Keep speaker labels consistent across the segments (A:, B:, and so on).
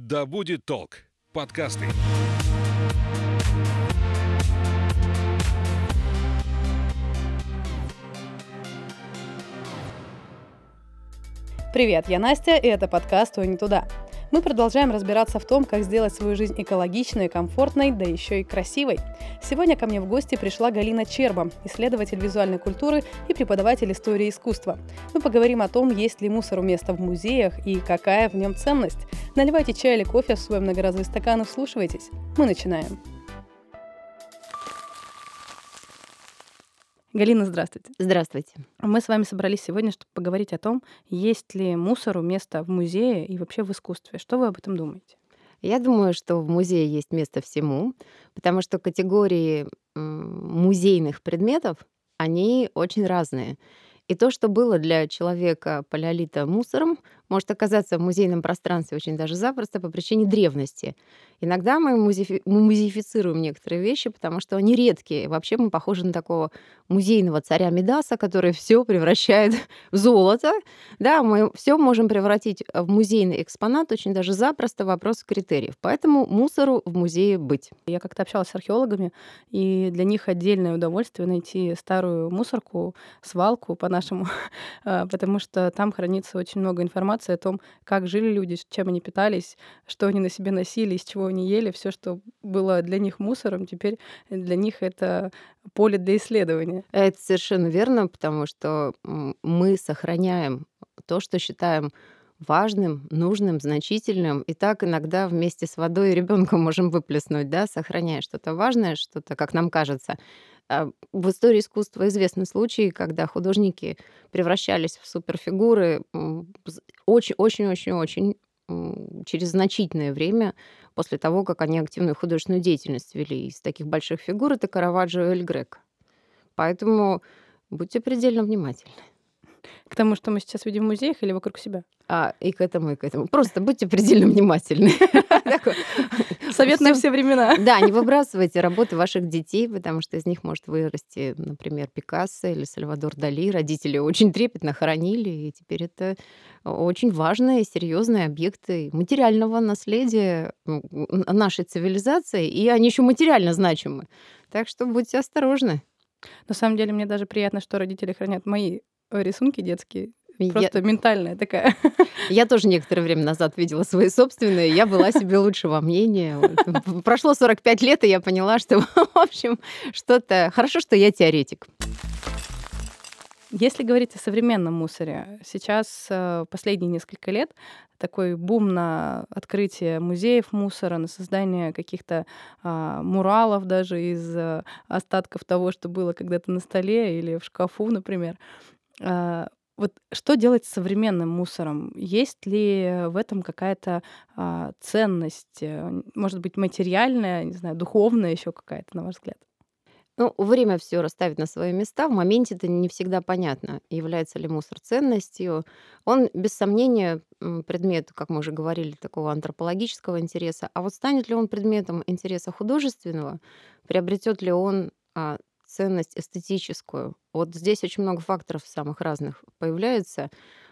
A: Да будет толк. Подкасты.
B: Привет, я Настя, и это подкаст «Ой, не туда». Мы продолжаем разбираться в том, как сделать свою жизнь экологичной, комфортной, да еще и красивой. Сегодня ко мне в гости пришла Галина Черба, исследователь визуальной культуры и преподаватель истории искусства. Мы поговорим о том, есть ли мусору место в музеях и какая в нем ценность. Наливайте чай или кофе в свой многоразовый стакан и вслушивайтесь. Мы начинаем. Галина, здравствуйте.
C: Здравствуйте.
B: Мы с вами собрались сегодня, чтобы поговорить о том, есть ли мусору место в музее и вообще в искусстве. Что вы об этом думаете?
C: Я думаю, что в музее есть место всему, потому что категории музейных предметов, они очень разные. И то, что было для человека палеолита мусором, может оказаться в музейном пространстве очень даже запросто по причине древности. Иногда мы, музеи, мы музеифицируем некоторые вещи, потому что они редкие. Вообще мы похожи на такого музейного царя Медаса, который все превращает в золото. Да, мы все можем превратить в музейный экспонат очень даже запросто вопрос критериев. Поэтому мусору в музее быть.
B: Я как-то общалась с археологами, и для них отдельное удовольствие найти старую мусорку, свалку по-нашему, а, потому что там хранится очень много информации информация о том, как жили люди, чем они питались, что они на себе носили, из чего они ели, все, что было для них мусором, теперь для них это поле для исследования.
C: Это совершенно верно, потому что мы сохраняем то, что считаем важным, нужным, значительным. И так иногда вместе с водой и ребенком можем выплеснуть, да, сохраняя что-то важное, что-то, как нам кажется, в истории искусства известны случаи, когда художники превращались в суперфигуры очень-очень-очень-очень через значительное время после того, как они активную художественную деятельность вели. Из таких больших фигур это Караваджо и Эль Грек. Поэтому будьте предельно внимательны.
B: К тому, что мы сейчас видим в музеях или вокруг себя?
C: А, и к этому, и к этому. Просто будьте предельно внимательны.
B: Совет на все времена.
C: Да, не выбрасывайте работы ваших детей, потому что из них может вырасти, например, Пикассо или Сальвадор Дали. Родители очень трепетно хоронили, и теперь это очень важные, серьезные объекты материального наследия нашей цивилизации, и они еще материально значимы. Так что будьте осторожны.
B: На самом деле, мне даже приятно, что родители хранят мои рисунки детские. Просто я... ментальная такая.
C: Я тоже некоторое время назад видела свои собственные. Я была себе лучшего мнения. Прошло 45 лет, и я поняла, что, в общем, что-то... Хорошо, что я теоретик.
B: Если говорить о современном мусоре, сейчас э, последние несколько лет такой бум на открытие музеев мусора, на создание каких-то а, муралов даже из а, остатков того, что было когда-то на столе или в шкафу, например. А, вот что делать с современным мусором? Есть ли в этом какая-то а, ценность, э, может быть, материальная, не знаю, духовная еще какая-то, на ваш взгляд?
C: Ну, время все расставить на свои места. В моменте это не всегда понятно, является ли мусор ценностью. Он, без сомнения, предмет, как мы уже говорили, такого антропологического интереса. А вот станет ли он предметом интереса художественного, приобретет ли он а, ценность эстетическую. Вот здесь очень много факторов самых разных появляется,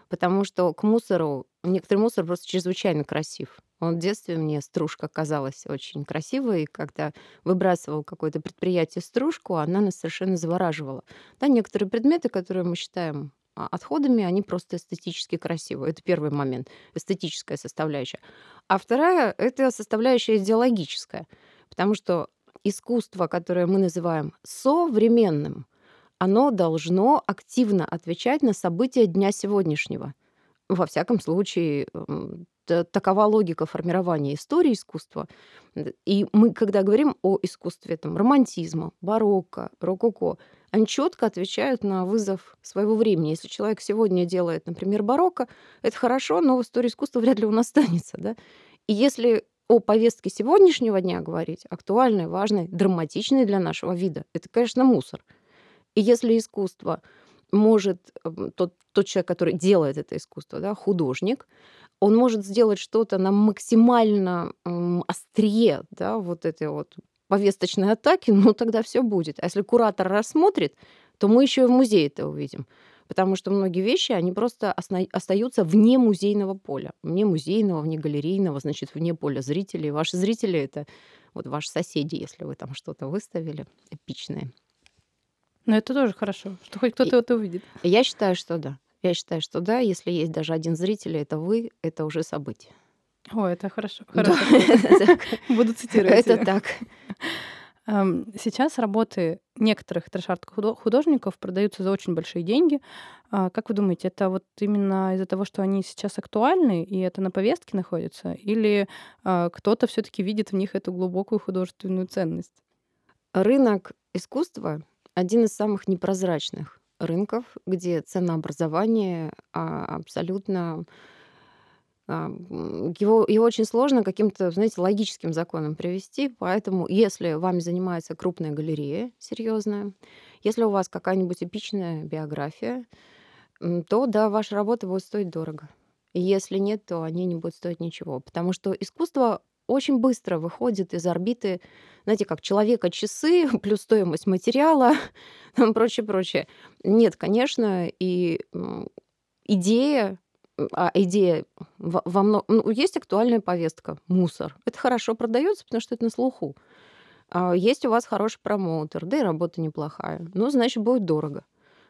C: потому что к мусору, некоторый мусор просто чрезвычайно красив. Он в детстве мне стружка казалась очень красивой, и когда выбрасывал какое-то предприятие стружку, она нас совершенно завораживала. Да, некоторые предметы, которые мы считаем а, отходами, они просто эстетически красивые. Это первый момент, эстетическая составляющая. А вторая — это составляющая идеологическая. Потому что искусство, которое мы называем современным, оно должно активно отвечать на события дня сегодняшнего. Во всяком случае, такова логика формирования истории искусства. И мы, когда говорим о искусстве там, романтизма, барокко, рококо, они четко отвечают на вызов своего времени. Если человек сегодня делает, например, барокко, это хорошо, но в истории искусства вряд ли он останется. Да? И если о повестке сегодняшнего дня говорить, актуальной, важной, драматичной для нашего вида, это, конечно, мусор. И если искусство может, эм, тот, тот человек, который делает это искусство, да, художник, он может сделать что-то на максимально эм, острие, да, вот этой вот повесточной атаки, ну тогда все будет. А если куратор рассмотрит, то мы еще и в музее это увидим. Потому что многие вещи, они просто остаются вне музейного поля. Вне музейного, вне галерейного, значит, вне поля зрителей. Ваши зрители — это вот ваши соседи, если вы там что-то выставили эпичное.
B: Но это тоже хорошо, что хоть кто-то это увидит.
C: Я считаю, что да. Я считаю, что да, если есть даже один зритель, это вы, это уже событие.
B: О, это хорошо.
C: Да,
B: хорошо.
C: так.
B: Буду цитировать.
C: Это так.
B: Ам, Сейчас работы некоторых трэш-арт худо- художников продаются за очень большие деньги. А, Как вы думаете, это вот именно из-за того, что они сейчас актуальны и это на повестке находится, или а, кто-то все-таки видит в них эту глубокую художественную ценность?
C: Рынок искусства один из самых непрозрачных рынков, где ценообразование а, абсолютно его, его очень сложно каким-то, знаете, логическим законом привести. Поэтому, если вами занимается крупная галерея серьезная, если у вас какая-нибудь эпичная биография, то да, ваша работа будет стоить дорого. И если нет, то они не будут стоить ничего. Потому что искусство очень быстро выходит из орбиты, знаете, как человека-часы плюс стоимость материала, прочее, прочее. Нет, конечно, и идея, а идея во, во мно- ну, есть актуальная повестка, мусор. Это хорошо продается, потому что это на слуху. А Есть у вас хороший промоутер, да и работа неплохая. Ну, значит, будет дорого.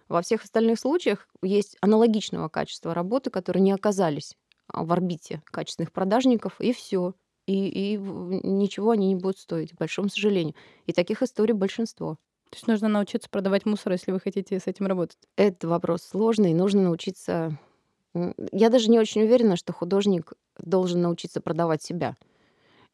C: Во всех остальных случаях есть аналогичного качества работы, которые не оказались а, в орбите качественных продажников, и все. И, и ничего они не будут стоить, к большому сожалению. И таких историй большинство.
B: То есть нужно научиться продавать мусор, если вы хотите с этим работать.
C: Это вопрос сложный, нужно научиться... Я даже не очень уверена, что художник должен научиться продавать себя.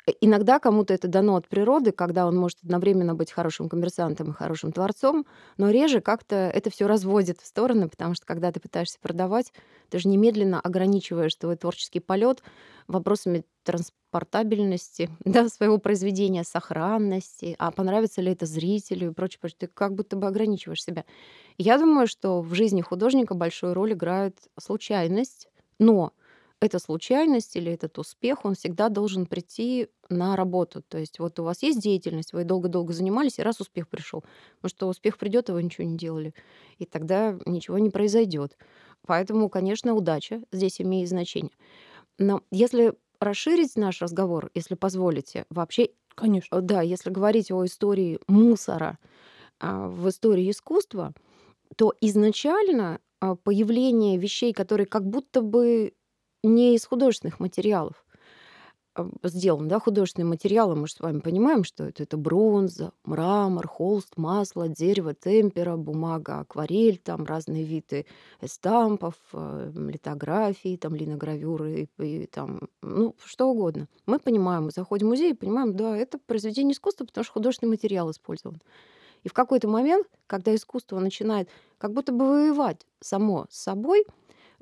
C: Э, Иногда кому-то это дано от природы, когда он может одновременно быть хорошим коммерсантом и хорошим творцом, но реже как-то это все разводит в стороны, потому что когда ты пытаешься продавать, ты же немедленно ограничиваешь твой творческий полет вопросами транспортабельности да, своего произведения, сохранности, а понравится ли это зрителю и прочее, прочее. Ты как будто бы ограничиваешь себя. Я думаю, что в жизни художника большую роль играет случайность, но эта случайность или этот успех, он всегда должен прийти на работу. То есть вот у вас есть деятельность, вы долго-долго занимались, и раз успех пришел. Потому что успех придет, а вы ничего не делали. И тогда ничего не произойдет. Поэтому, конечно, удача здесь имеет значение. Но если расширить наш разговор, если позволите, вообще,
B: Конечно.
C: э, да, если говорить о истории мусора а, в истории искусства, то изначально а, появление вещей, которые как будто бы не из художественных материалов а, сделан, да, художественные материалы, мы же с вами понимаем, что это, это бронза, мрамор, холст, масло, дерево, темпера, бумага, акварель, там разные виды эстампов, э, литографии, там линогравюры и, и там, ну, что угодно. Мы понимаем, мы заходим в музей и понимаем, да, это произведение искусства, потому что художественный материал использован. И в какой-то момент, когда искусство начинает как будто бы воевать само с собой,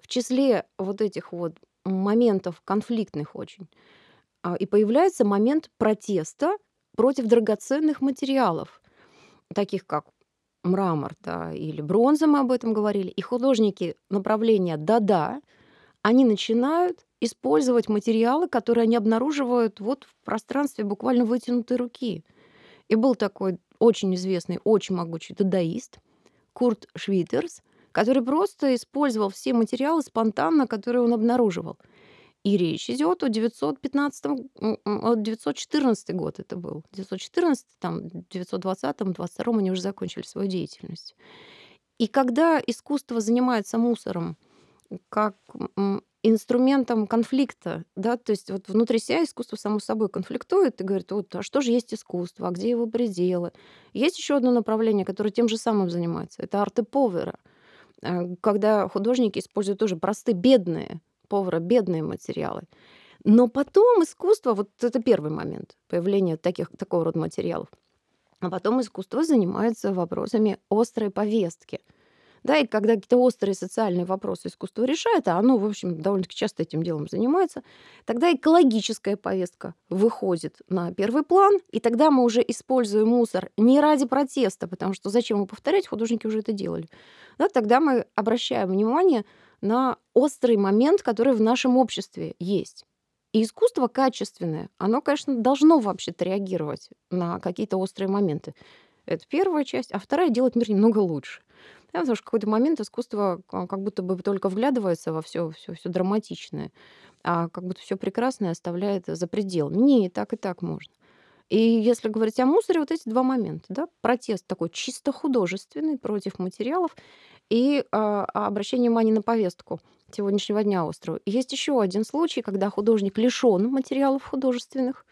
C: в числе вот этих вот моментов конфликтных очень, а, и появляется момент протеста против драгоценных материалов, таких как мрамор да, или бронза, мы об этом говорили. И художники направления «да-да», они начинают использовать материалы, которые они обнаруживают вот в пространстве буквально вытянутой руки. И был такой очень известный, очень могучий дадаист Курт Швитерс, который просто использовал все материалы спонтанно, которые он обнаруживал. И речь идет о 915, м, м, о 914 год это был. 914, там, 920, 22 они уже закончили свою деятельность. И когда искусство занимается мусором как инструментом конфликта, да, то есть вот внутри себя искусство само собой конфликтует и говорит, вот, а что же есть искусство, а где его пределы? Есть еще одно направление, которое тем же самым занимается, это арты повера, когда художники используют тоже простые, бедные, повара, бедные материалы. Но потом искусство, вот это первый момент появления таких, такого рода материалов, а потом искусство занимается вопросами острой повестки – да, и когда какие-то острые социальные вопросы искусство решает, а оно, в общем, довольно-таки часто этим делом занимается, тогда экологическая повестка выходит на первый план, и тогда мы уже используем мусор не ради протеста, потому что зачем его повторять, художники уже это делали. Да, тогда мы обращаем внимание на острый момент, который в нашем обществе есть. И искусство качественное, оно, конечно, должно вообще-то реагировать на какие-то острые моменты. Это первая часть. А вторая — делать мир немного лучше. Да, потому что в какой-то момент искусство как будто бы только вглядывается во все, все, все драматичное, а как будто все прекрасное оставляет за пределами. Не, и так, и так можно. И если говорить о мусоре, вот эти два момента, да, протест такой чисто художественный против материалов и а, обращение внимания на повестку сегодняшнего дня острова. Есть еще один случай, когда художник лишен материалов художественных,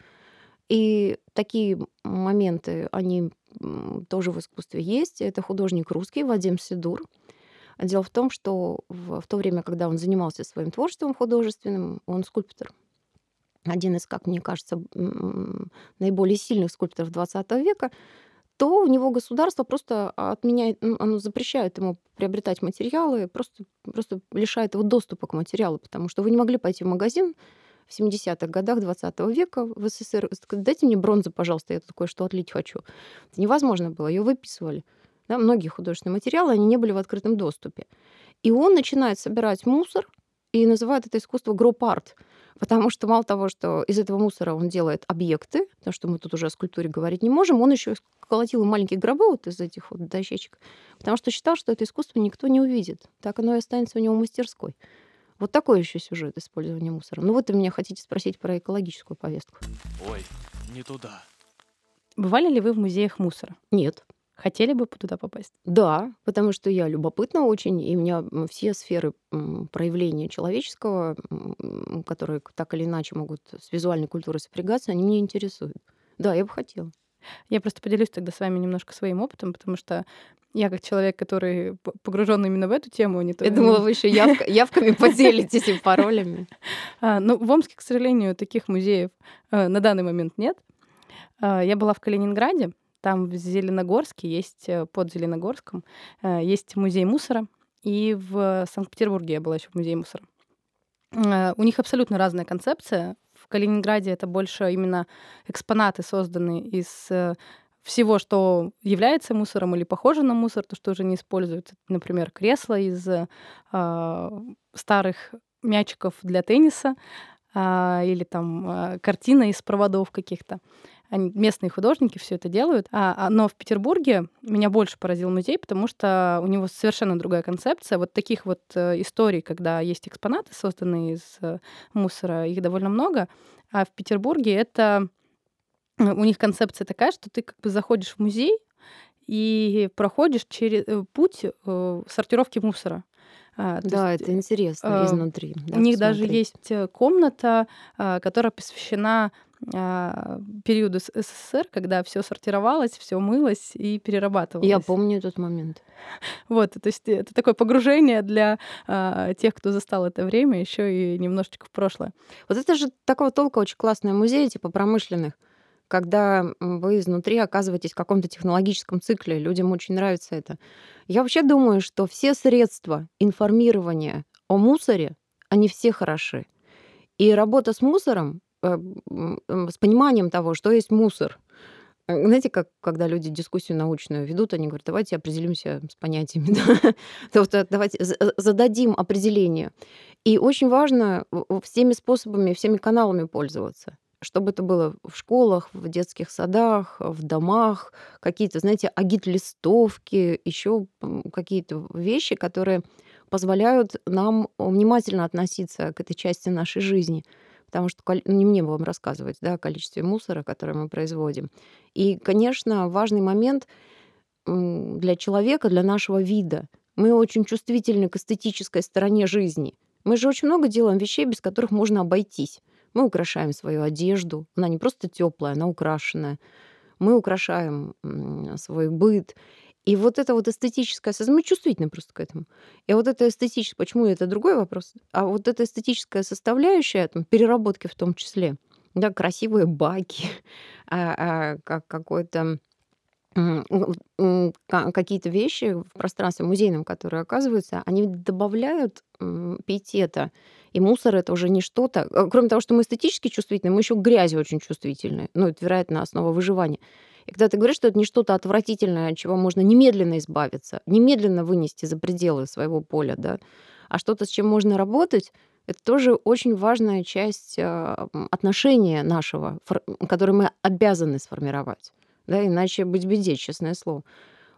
C: и такие моменты, они тоже в искусстве есть. Это художник русский Вадим Сидур. Дело в том, что в, в то время, когда он занимался своим творчеством художественным, он скульптор один из, как мне кажется, наиболее сильных скульпторов XX века, то у него государство просто отменяет, ну, оно запрещает ему приобретать материалы, просто, просто лишает его доступа к материалу, потому что вы не могли пойти в магазин в 70-х годах 20 века в СССР, дайте мне бронзу, пожалуйста, я тут кое-что отлить хочу. Это невозможно было, ее выписывали. Да, многие художественные материалы, они не были в открытом доступе. И он начинает собирать мусор и называет это искусство гроп-арт. Потому что мало того, что из этого мусора он делает объекты, потому что мы тут уже о скульптуре говорить не можем, он еще колотил маленькие гробы вот из этих вот дощечек, потому что считал, что это искусство никто не увидит. Так оно и останется у него мастерской. Вот такой еще сюжет использования мусора. Ну вот вы меня хотите спросить про экологическую повестку.
D: Ой, не туда.
B: Бывали ли вы в музеях мусора?
C: Нет.
B: Хотели бы туда попасть?
C: Да, потому что я любопытна очень, и у меня все сферы проявления человеческого, которые так или иначе могут с визуальной культурой сопрягаться, они меня интересуют. Да, я бы хотела.
B: Я просто поделюсь тогда с вами немножко своим опытом, потому что я как человек, который погружен именно в эту тему, не
C: то... Я думала, вы еще явка, явками поделитесь и паролями.
B: А, ну, в Омске, к сожалению, таких музеев э, на данный момент нет. А, я была в Калининграде, там в Зеленогорске есть, э, под Зеленогорском, э, есть музей мусора. И в Санкт-Петербурге я была еще в музее мусора. Э, у них абсолютно разная концепция. В Калининграде это больше именно экспонаты, созданные из всего, что является мусором или похоже на мусор, то, что уже не используется. Например, кресло из э, старых мячиков для тенниса э, или там э, картина из проводов каких-то. Они, местные художники все это делают. А, а, но в Петербурге меня больше поразил музей, потому что у него совершенно другая концепция. Вот таких вот э, историй, когда есть экспонаты, созданные из э, мусора, их довольно много. А в Петербурге это у них концепция такая, что ты как бы заходишь в музей и проходишь через э, путь э, сортировки муссора.
C: А, да, есть, это интересно э, изнутри.
B: Да, у них даже есть э, комната, э, которая посвящена а, периоду СССР, когда все сортировалось, все мылось и перерабатывалось.
C: Я помню этот момент.
B: Вот, то есть это такое погружение для а, тех, кто застал это время, еще и немножечко в прошлое.
C: Вот это же такого толка очень классный музей, типа промышленных, когда вы изнутри оказываетесь в каком-то технологическом цикле. Людям очень нравится это. Я вообще думаю, что все средства информирования о мусоре, они все хороши. И работа с мусором Э, с пониманием того, что есть мусор. Э, знаете, как когда люди дискуссию научную ведут, они говорят, давайте определимся с понятиями. э, давайте зададим определение. И очень важно всеми способами, всеми каналами пользоваться чтобы это было в школах, в детских садах, в домах, какие-то, знаете, агит-листовки, еще какие-то вещи, которые позволяют нам внимательно относиться к этой части нашей жизни потому что ну, не мне вам рассказывать да, о количестве мусора, которое мы производим. И, конечно, важный момент для человека, для нашего вида. Мы очень чувствительны к эстетической стороне жизни. Мы же очень много делаем вещей, без которых можно обойтись. Мы украшаем свою одежду. Она не просто теплая, она украшенная. Мы украшаем свой быт. И вот это вот эстетическое сознание, мы чувствительны просто к этому. И вот это эстетическое, почему это другой вопрос, а вот эта эстетическая составляющая, там, переработки в том числе, да, красивые баки, а, а, как какой-то какие-то вещи в пространстве музейном, которые оказываются, они добавляют пиетета. И мусор это уже не что-то. Э, кроме того, что мы эстетически чувствительны, мы еще грязи очень чувствительны. Ну, это, вероятно, основа выживания. И когда ты говоришь, что это не что-то отвратительное, от чего можно немедленно избавиться, немедленно вынести за пределы своего поля, да, а что-то, с чем можно работать, это тоже очень важная часть а, отношения нашего, которое мы обязаны сформировать. Да, иначе быть беде, честное слово.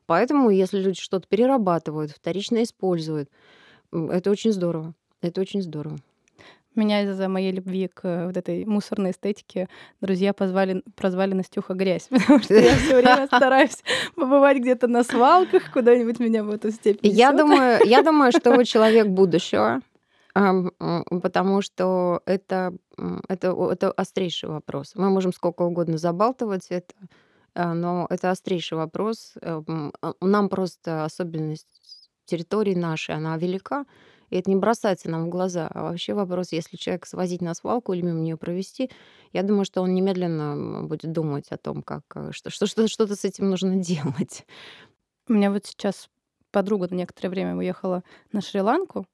C: Поэтому, если люди что-то перерабатывают, вторично используют, это очень здорово. Это очень здорово.
B: Меня из-за моей любви к э, вот этой мусорной эстетике друзья позвали, прозвали Настюха грязь, потому что я все время стараюсь побывать где-то на свалках, куда-нибудь меня в эту степь
C: Я думаю, я думаю, что вы человек будущего, потому что это, это, это острейший вопрос. Мы можем сколько угодно забалтывать это, а, но это острейший вопрос. Эм, а, нам просто особенность территории нашей, она велика, и это не бросается нам в глаза. А вообще вопрос, если человек свозить на свалку или мимо нее провести, я думаю, что он немедленно будет думать о том, как, э, что, что, что, что-то с этим нужно делать.
B: У меня вот сейчас подруга на некоторое время уехала на Шри-Ланку,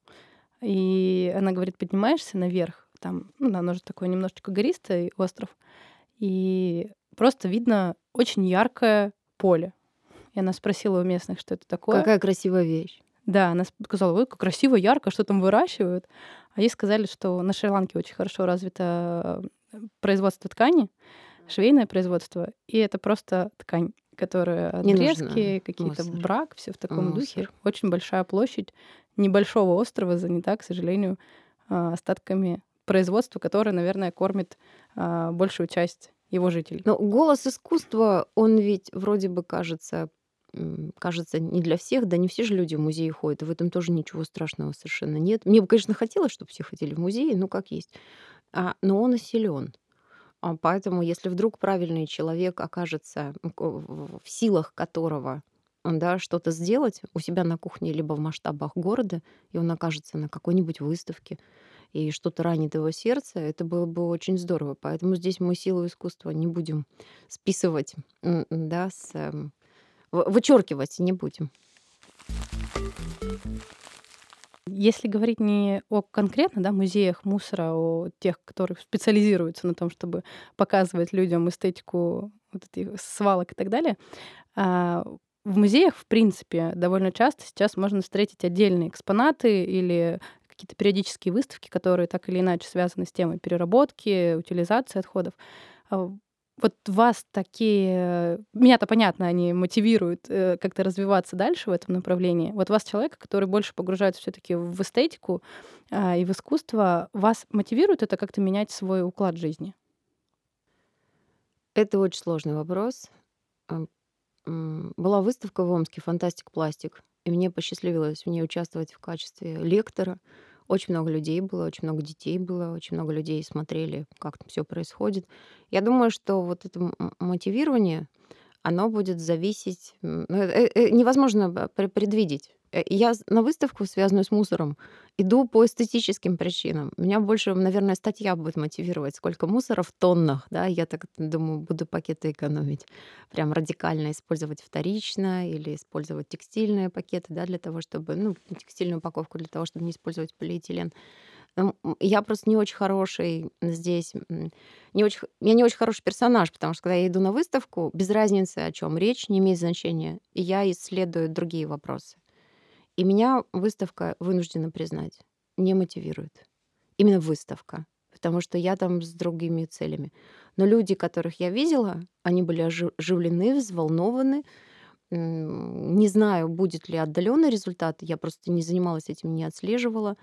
B: и она говорит, поднимаешься наверх, там, ну, оно же такой немножечко гористый остров, и просто видно очень яркое поле. И она спросила у местных, что это такое.
C: Какая красивая вещь.
B: Да, она сказала, ой, как красиво, ярко, что там выращивают. А ей сказали, что на Шри-Ланке очень хорошо развито э, производство ткани, швейное производство, и это просто ткань, которая отрезки, какие-то брак, все в таком мусор. духе. Очень большая площадь небольшого острова занята, к сожалению, а, остатками производства, которое, наверное, кормит а, большую часть его жителей.
C: Но голос искусства, он ведь вроде бы кажется кажется, не для всех, да не все же люди в музей ходят, и в этом тоже ничего страшного совершенно нет. Мне бы, конечно, хотелось, чтобы все ходили в музей, ну как есть. А, но он и силен. А, поэтому, если вдруг правильный человек окажется в силах которого да, что-то сделать у себя на кухне, либо в масштабах города, и он окажется на какой-нибудь выставке, и что-то ранит его сердце, это было бы очень здорово. Поэтому здесь мы силу искусства не будем списывать, да, с эм, вычеркивать не будем.
B: Если говорить не о конкретно да, музеях мусора, о тех, которые специализируются на том, чтобы показывать людям эстетику вот этих свалок и так далее, а, в музеях, в принципе, довольно часто сейчас можно встретить отдельные экспонаты или какие-то периодические выставки, которые так или иначе связаны с темой переработки, утилизации отходов. А, вот вас такие... Меня-то понятно, они мотивируют э, как-то развиваться дальше в этом направлении. Вот вас человек, который больше погружается все таки в эстетику э, и в искусство, вас мотивирует это как-то менять свой уклад жизни?
C: Это очень сложный вопрос. Была выставка в Омске «Фантастик Пластик», и мне посчастливилось в ней участвовать в качестве лектора. Очень много людей было, очень много детей было, очень много людей смотрели, как там все происходит. Я думаю, что вот это мотивирование, оно будет зависеть... Ну, невозможно предвидеть. Э, я на выставку, связанную с мусором, иду по эстетическим причинам. Меня больше, наверное, статья будет мотивировать, сколько мусора в тоннах, да, я так думаю, буду пакеты экономить. Прям радикально использовать вторично или использовать текстильные пакеты, да, для того, чтобы, ну, текстильную упаковку для того, чтобы не использовать полиэтилен. Я просто не очень хороший здесь, не очень, я не очень хороший персонаж, потому что когда я иду на выставку, без разницы, о чем речь, не имеет значения, я исследую другие вопросы. И меня выставка, вынуждена признать, не мотивирует. Именно выставка. Потому что я там с другими целями. Но люди, которых я видела, они были оживлены, взволнованы. Не знаю, будет ли отдаленный результат. Я просто не занималась этим, не отслеживала.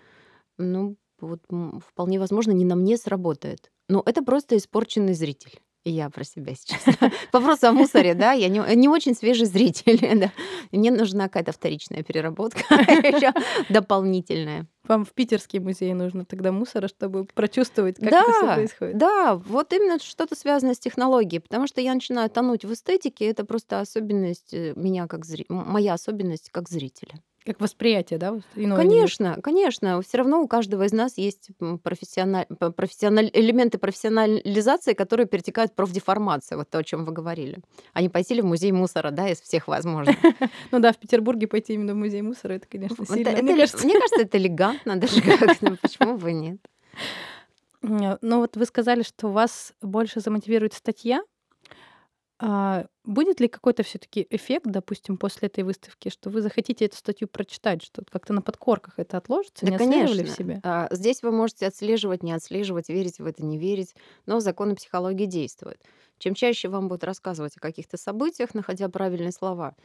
C: Ну, вот вполне возможно, не на мне сработает. Но это просто испорченный зритель. Я про себя сейчас. Вопрос о мусоре, да, я не, не очень свежий зритель, да. Мне нужна какая-то вторичная переработка, дополнительная.
B: Вам в питерский музей нужно тогда мусора, чтобы прочувствовать, как да, это все происходит.
C: Да, вот именно что-то связано с технологией, потому что я начинаю тонуть в эстетике, это просто особенность э, меня как зрителя, моя особенность как зрителя.
B: Как восприятие, да?
C: Иное конечно, немножко. конечно. Все равно у каждого из нас есть профессиональ... профессиональ... элементы профессионализации, которые перетекают в профдеформацию, вот то, о чем вы говорили. Они пойти в музей мусора, да, из всех возможных.
B: Ну да, в Петербурге пойти именно в музей мусора, это, конечно, сильно.
C: Мне кажется, это элегантно даже как-то. Почему бы нет?
B: Ну вот вы сказали, что вас больше замотивирует статья, а будет ли какой-то все-таки эффект, допустим, после этой выставки, что вы захотите эту статью прочитать, что как-то на подкорках это отложится? Да, не конечно. в себе?
C: А, здесь вы можете отслеживать, не отслеживать, верить в это, не верить, но законы психологии действуют. Чем чаще вам будут рассказывать о каких-то событиях, находя правильные слова,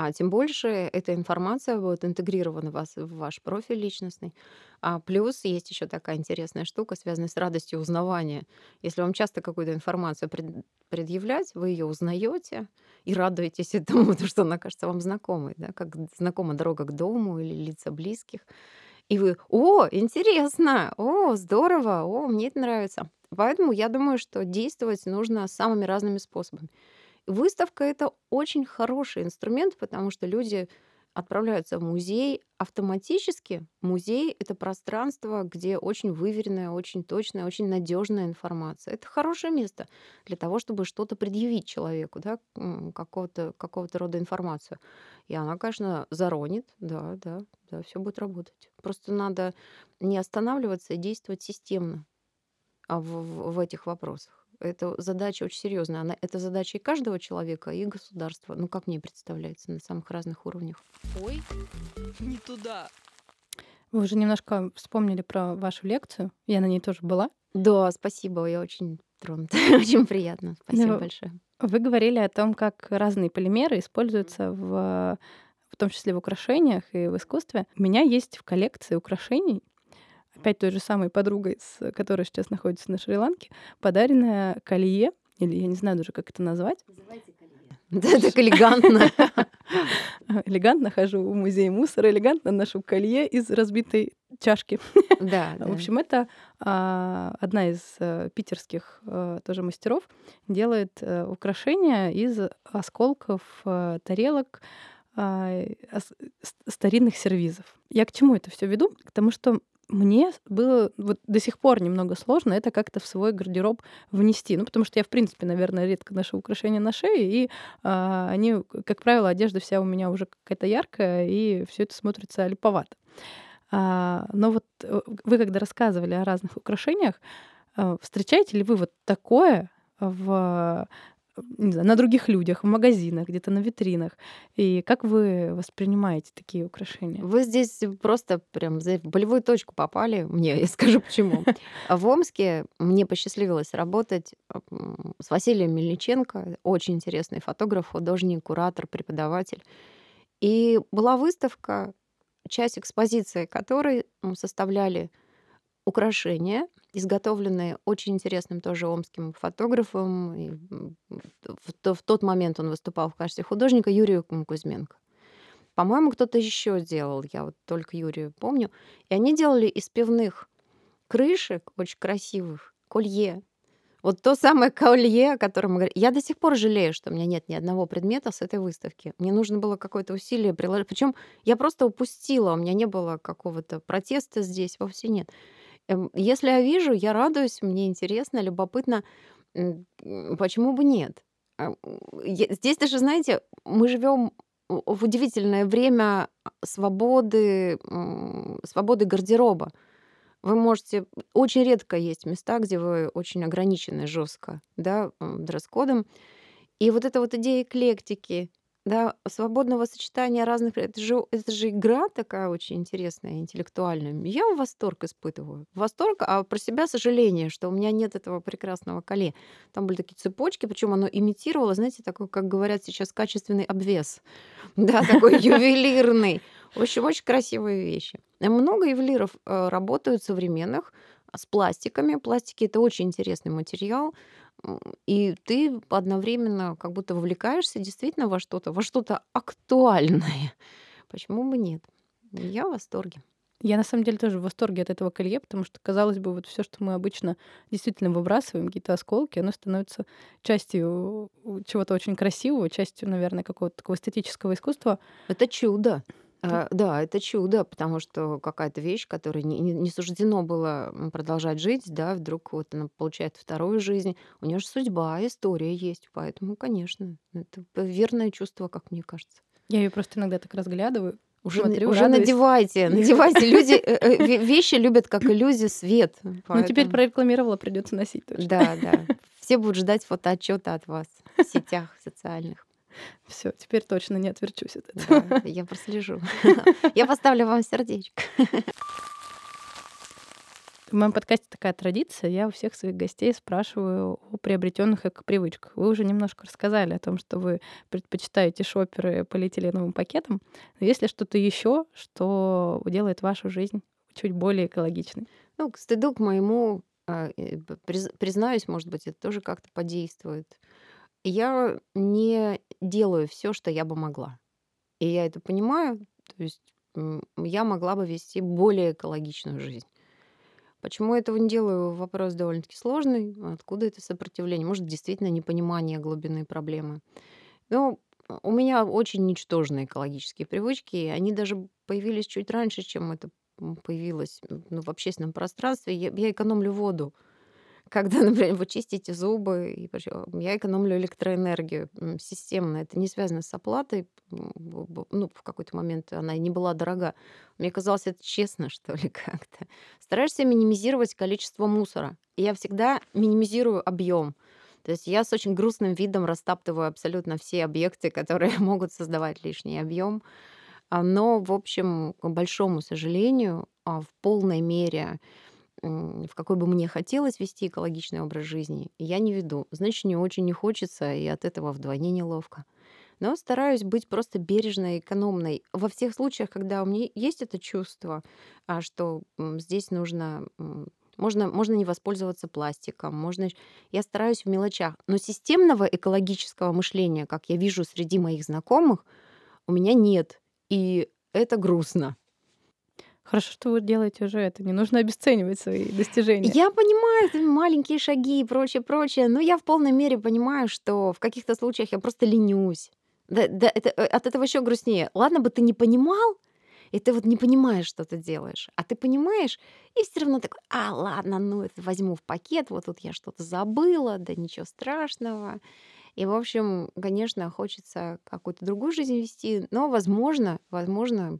C: А тем больше эта информация будет интегрирована в, вас, в ваш профиль личностный. А плюс есть еще такая интересная штука, связанная с радостью узнавания. Если вам часто какую-то информацию пред, предъявлять, вы ее узнаете и радуетесь этому, потому что она кажется вам знакомой, да, как знакома дорога к дому или лица близких. И вы, о, интересно, о, здорово, о, мне это нравится. Поэтому я думаю, что действовать нужно самыми разными способами. Выставка это очень хороший инструмент, потому что люди отправляются в музей автоматически. Музей это пространство, где очень выверенная, очень точная, очень надежная информация. Это хорошее место для того, чтобы что-то предъявить человеку, да, какого-то какого рода информацию. И она, конечно, заронит, да, да, да, все будет работать. Просто надо не останавливаться и действовать системно а, в, в этих вопросах. Это задача очень серьезная. Она, это задача и каждого человека, и государства. Ну, как мне представляется, на самых разных уровнях.
D: Ой, не туда.
B: Вы уже немножко вспомнили про вашу лекцию. Я на ней тоже была.
C: Да, спасибо. Я очень тронута. очень приятно. Спасибо ну, большое.
B: Вы говорили о том, как разные полимеры используются в в том числе в украшениях и в искусстве. У меня есть в коллекции украшений опять той же самой подругой, с которой сейчас находится на Шри-Ланке, подаренное колье, или я не знаю даже, как это назвать.
C: Называйте колье. Да, так элегантно.
B: Элегантно хожу в музей мусора, элегантно ношу колье из разбитой чашки.
C: Да,
B: В общем, это а, одна из а, питерских а, тоже мастеров делает а, украшения из осколков тарелок, а, старинных сервизов. Я к чему это все веду? К тому, что мне было вот до сих пор немного сложно это как-то в свой гардероб внести. Ну, потому что я, в принципе, наверное, редко ношу украшения на шее, и а, они, как правило, одежда вся у меня уже какая-то яркая, и все это смотрится липовато. А, но вот э, вы, когда рассказывали о разных украшениях, а, встречаете ли вы вот такое в не знаю, на других людях, в магазинах, где-то на витринах. И как вы воспринимаете такие украшения?
C: Вы здесь просто прям в болевую точку попали. Мне, я скажу почему. В Омске мне посчастливилось работать с Василием Мельниченко, очень интересный фотограф, художник, куратор, преподаватель. И была выставка, часть экспозиции которой составляли украшения, изготовленные очень интересным тоже омским фотографом. И в, в тот момент он выступал в качестве художника Юрию Кузьменко. По-моему, кто-то еще делал, я вот только Юрию помню. И они делали из пивных крышек, очень красивых, колье. Вот то самое колье, о котором мы говорим. Я до сих пор жалею, что у меня нет ни одного предмета с этой выставки. Мне нужно было какое-то усилие приложить. Причем я просто упустила, у меня не было какого-то протеста здесь, вовсе нет. Эм, если я вижу, я радуюсь, мне интересно, любопытно. Почему бы нет? А, здесь даже, знаете, мы живем в удивительное время свободы, свободы гардероба. Вы можете... Очень редко есть места, где вы очень ограничены жестко да, дресс-кодом. И вот эта вот идея эклектики, да, свободного сочетания разных... Это же, это же игра такая очень интересная, интеллектуальная. Я восторг испытываю. Восторг, а про себя сожаление, что у меня нет этого прекрасного коле. Там были такие цепочки, причем оно имитировало, знаете, такой, как говорят сейчас, качественный обвес. Да, такой ювелирный. В общем, очень красивые вещи. Много ювелиров э, работают современных с пластиками. Пластики — это очень интересный материал и ты одновременно как будто вовлекаешься действительно во что-то, во что-то актуальное. Почему бы нет? Я в восторге.
B: Я на самом деле тоже в восторге от этого колье, потому что, казалось бы, вот все, что мы обычно действительно выбрасываем, какие-то осколки, оно становится частью чего-то очень красивого, частью, наверное, какого-то такого эстетического искусства.
C: Это чудо. А, да, это чудо, потому что какая-то вещь, которой не, не суждено было продолжать жить, да, вдруг вот она получает вторую жизнь. У нее же судьба, история есть, поэтому, конечно, это верное чувство, как мне кажется.
B: Я ее просто иногда так разглядываю.
C: Уже, смотрю, уже надевайте, надевайте. Люди э, э, вещи любят как иллюзии свет.
B: Ну теперь прорекламировала, придется носить тоже.
C: Да, да. Все будут ждать фотоотчета от вас в сетях социальных.
B: Все, теперь точно не отверчусь от этого.
C: Да, я прослежу. Я поставлю вам сердечко.
B: В моем подкасте такая традиция. Я у всех своих гостей спрашиваю о приобретенных эко-привычках. Вы уже немножко рассказали о том, что вы предпочитаете шоперы полиэтиленовым пакетом. Но есть ли что-то еще, что делает вашу жизнь чуть более экологичной?
C: Ну, к стыду к моему, а, признаюсь, может быть, это тоже как-то подействует. Я не делаю все, что я бы могла. И я это понимаю. То есть я могла бы вести более экологичную жизнь. Почему я этого не делаю? Вопрос довольно-таки сложный. Откуда это сопротивление? Может, действительно непонимание глубины проблемы. Но у меня очень ничтожные экологические привычки. Они даже появились чуть раньше, чем это появилось ну, в общественном пространстве. Я, я экономлю воду когда, например, вы чистите зубы, я экономлю электроэнергию системно. Это не связано с оплатой. Ну, в какой-то момент она не была дорога. Мне казалось, это честно, что ли, как-то. Стараешься минимизировать количество мусора. И я всегда минимизирую объем. То есть я с очень грустным видом растаптываю абсолютно все объекты, которые могут создавать лишний объем. А, но, в общем, к большому сожалению, а, в полной мере в какой бы мне хотелось вести экологичный образ жизни, я не веду. Значит, не очень не хочется, и от этого вдвойне неловко. Но стараюсь быть просто бережной, экономной. Во всех случаях, когда у меня есть это чувство, а, что здесь нужно можно, можно не воспользоваться пластиком, можно... Я стараюсь в мелочах. Но системного экологического мышления, как я вижу среди моих знакомых, у меня нет. И это грустно.
B: Хорошо, что вы делаете уже это. Не нужно обесценивать свои достижения.
C: Я понимаю, это маленькие шаги и прочее, прочее, но я в полной мере понимаю, что в каких-то случаях я просто ленюсь. Да, да, это, э, от этого еще грустнее. Ладно бы ты не понимал, и ты вот не понимаешь, что ты делаешь. А ты понимаешь, и все равно такой, а, ладно, ну это возьму в пакет, вот тут я что-то забыла, да ничего страшного. И, в общем, конечно, хочется какую-то другую жизнь вести, но, возможно, возможно,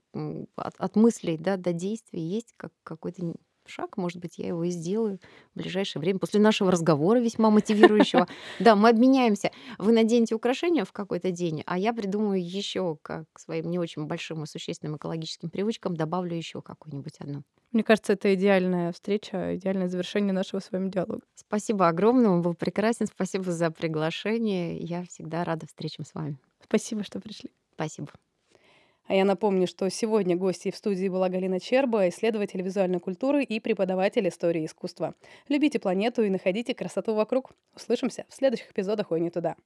C: от, от мыслей да, до действий есть как, какой-то шаг, может быть, я его и сделаю в ближайшее время, после нашего разговора весьма мотивирующего. Да, мы обменяемся. Вы наденете украшения в какой-то день, а я придумаю еще как своим не очень большим и существенным экологическим привычкам добавлю еще какую-нибудь одну.
B: Мне кажется, это идеальная встреча, идеальное завершение нашего с вами диалога.
C: Спасибо огромное, он был прекрасен. Спасибо за приглашение. Я всегда рада встречам с вами.
B: Спасибо, что пришли.
C: Спасибо.
B: А я напомню, что сегодня гостьей в студии была Галина Черба, исследователь визуальной культуры и преподаватель истории искусства. Любите планету и находите красоту вокруг. Услышимся в следующих эпизодах «Ой, не туда».